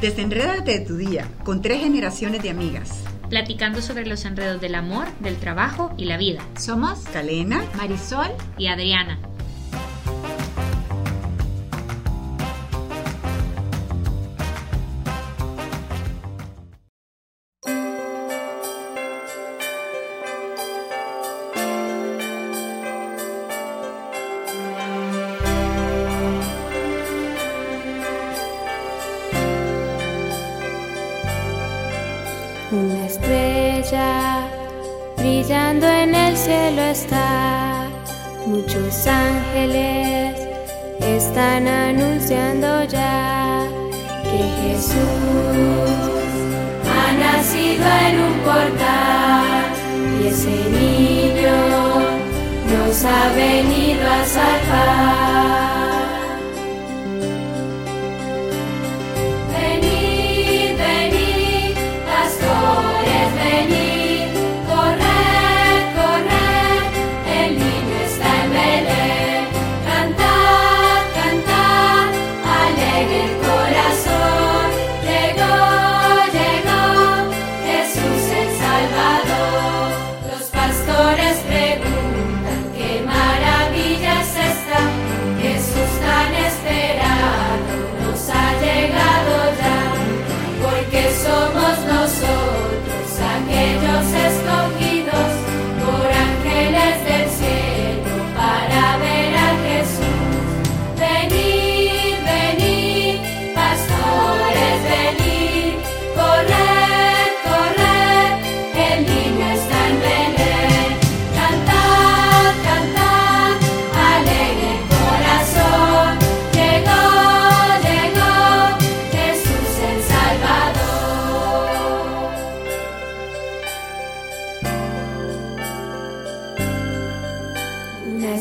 Desenrédate de tu día con tres generaciones de amigas. Platicando sobre los enredos del amor, del trabajo y la vida. Somos Calena, Marisol y Adriana. Una estrella brillando en el cielo está. Muchos ángeles están anunciando ya que Jesús ha nacido en un portal y ese niño nos ha venido a salvar.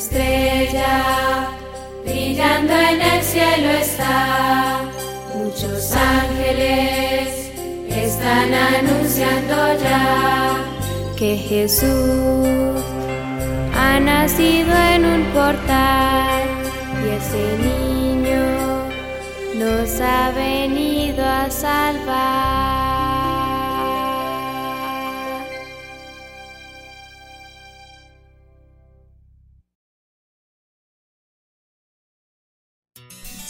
Estrella brillando en el cielo está. Muchos ángeles están anunciando ya que Jesús ha nacido en un portal y ese niño nos ha venido a salvar.